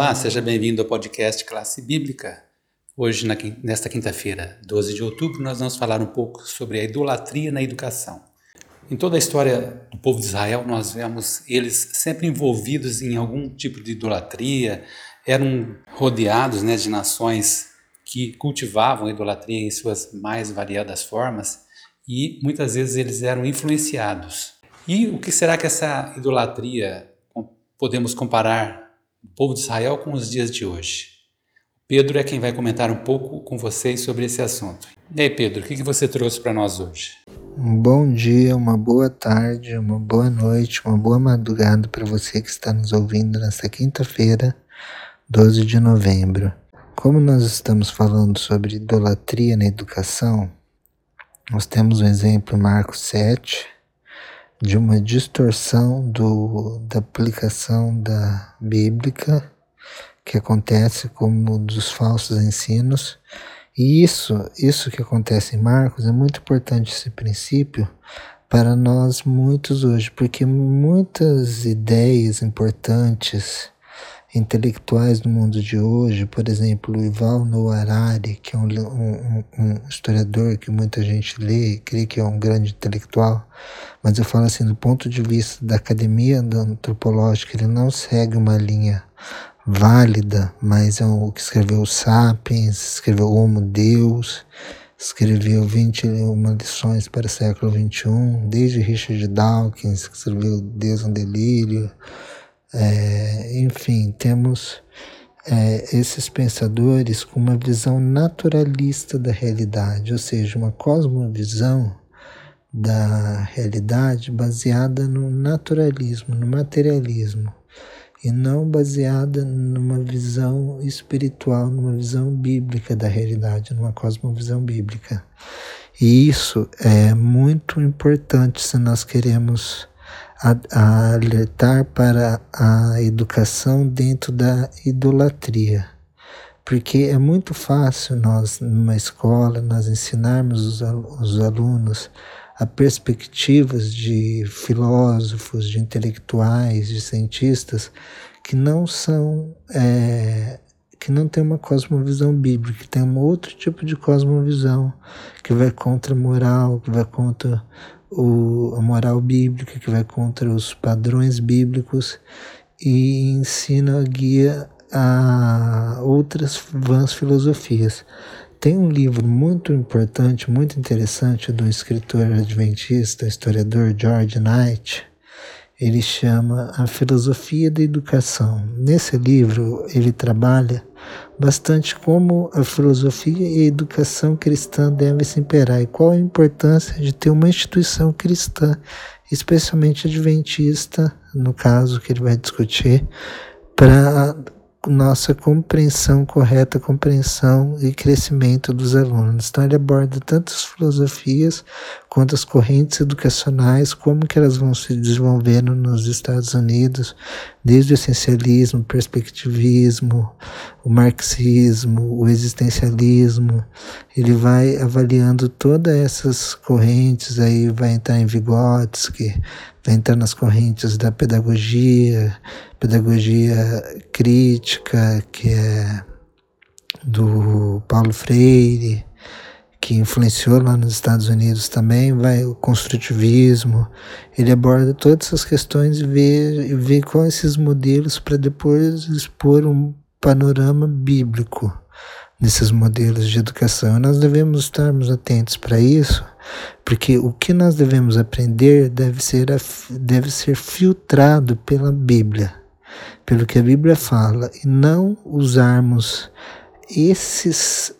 Olá, seja bem-vindo ao podcast Classe Bíblica. Hoje, na, nesta quinta-feira, 12 de outubro, nós vamos falar um pouco sobre a idolatria na educação. Em toda a história do povo de Israel, nós vemos eles sempre envolvidos em algum tipo de idolatria, eram rodeados né, de nações que cultivavam a idolatria em suas mais variadas formas e muitas vezes eles eram influenciados. E o que será que essa idolatria podemos comparar o povo de Israel com os dias de hoje? Pedro é quem vai comentar um pouco com vocês sobre esse assunto. E aí, Pedro, o que você trouxe para nós hoje? Um bom dia, uma boa tarde, uma boa noite, uma boa madrugada para você que está nos ouvindo nesta quinta-feira, 12 de novembro. Como nós estamos falando sobre idolatria na educação, nós temos um exemplo em Marcos 7 de uma distorção do, da aplicação da bíblica que acontece como dos falsos ensinos. E isso, isso que acontece em Marcos é muito importante esse princípio para nós muitos hoje, porque muitas ideias importantes intelectuais do mundo de hoje, por exemplo, Ival Noah Harari, que é um, um, um, historiador que muita gente lê, crê que é um grande intelectual, mas eu falo assim, do ponto de vista da academia antropológica, ele não segue uma linha válida, mas é o que escreveu Sapiens, escreveu Homo Deus, escreveu 21 lições para o século XXI, desde Richard Dawkins, que escreveu Deus um Delírio, é, enfim, temos é, esses pensadores com uma visão naturalista da realidade, ou seja, uma cosmovisão da realidade baseada no naturalismo, no materialismo, e não baseada numa visão espiritual, numa visão bíblica da realidade, numa cosmovisão bíblica. E isso é muito importante se nós queremos a, alertar para a educação dentro da idolatria. Porque é muito fácil nós, numa escola, nós ensinarmos os, os alunos a perspectivas de filósofos, de intelectuais, de cientistas que não são é, que não tem uma cosmovisão bíblica, que tem um outro tipo de cosmovisão que vai contra a moral, que vai contra o, a moral bíblica, que vai contra os padrões bíblicos e ensina, guia a outras vãs filosofias. Tem um livro muito importante, muito interessante, do escritor adventista, historiador George Knight. Ele chama A Filosofia da Educação. Nesse livro, ele trabalha bastante como a filosofia e a educação cristã devem se imperar e qual a importância de ter uma instituição cristã, especialmente adventista, no caso que ele vai discutir, para nossa compreensão correta, compreensão e crescimento dos alunos. Então ele aborda tanto as filosofias quanto as correntes educacionais, como que elas vão se desenvolvendo nos Estados Unidos, desde o essencialismo, o perspectivismo, o marxismo, o existencialismo. Ele vai avaliando todas essas correntes, aí vai entrar em Vygotsky, entrar nas correntes da pedagogia, pedagogia crítica, que é do Paulo Freire, que influenciou lá nos Estados Unidos também, vai o construtivismo, ele aborda todas essas questões e vê, e vê quais esses modelos para depois expor um panorama bíblico nesses modelos de educação. Nós devemos estarmos atentos para isso, porque o que nós devemos aprender deve ser, deve ser filtrado pela Bíblia pelo que a Bíblia fala, e não usarmos esses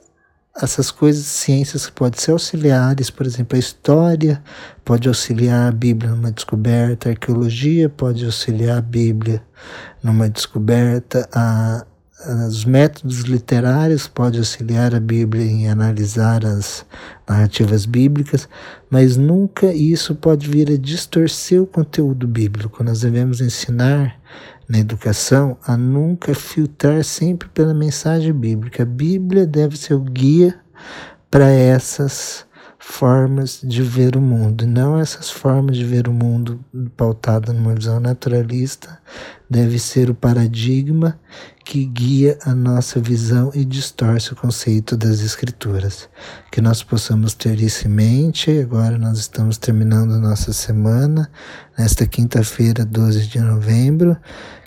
essas coisas, ciências que podem ser auxiliares, por exemplo, a história pode auxiliar a Bíblia numa descoberta, a arqueologia pode auxiliar a Bíblia numa descoberta, a, os métodos literários podem auxiliar a Bíblia em analisar as narrativas bíblicas, mas nunca isso pode vir a distorcer o conteúdo bíblico. Nós devemos ensinar na educação a nunca filtrar sempre pela mensagem bíblica. A Bíblia deve ser o guia para essas formas de ver o mundo, não essas formas de ver o mundo pautadas numa visão naturalista, deve ser o paradigma que guia a nossa visão e distorce o conceito das escrituras. Que nós possamos ter isso em mente. Agora nós estamos terminando nossa semana, nesta quinta-feira, 12 de novembro,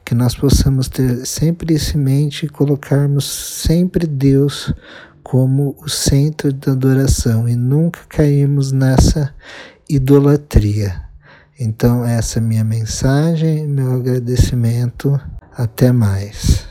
que nós possamos ter sempre isso em mente e colocarmos sempre Deus como o centro da adoração e nunca caímos nessa idolatria. Então, essa é minha mensagem, meu agradecimento. Até mais.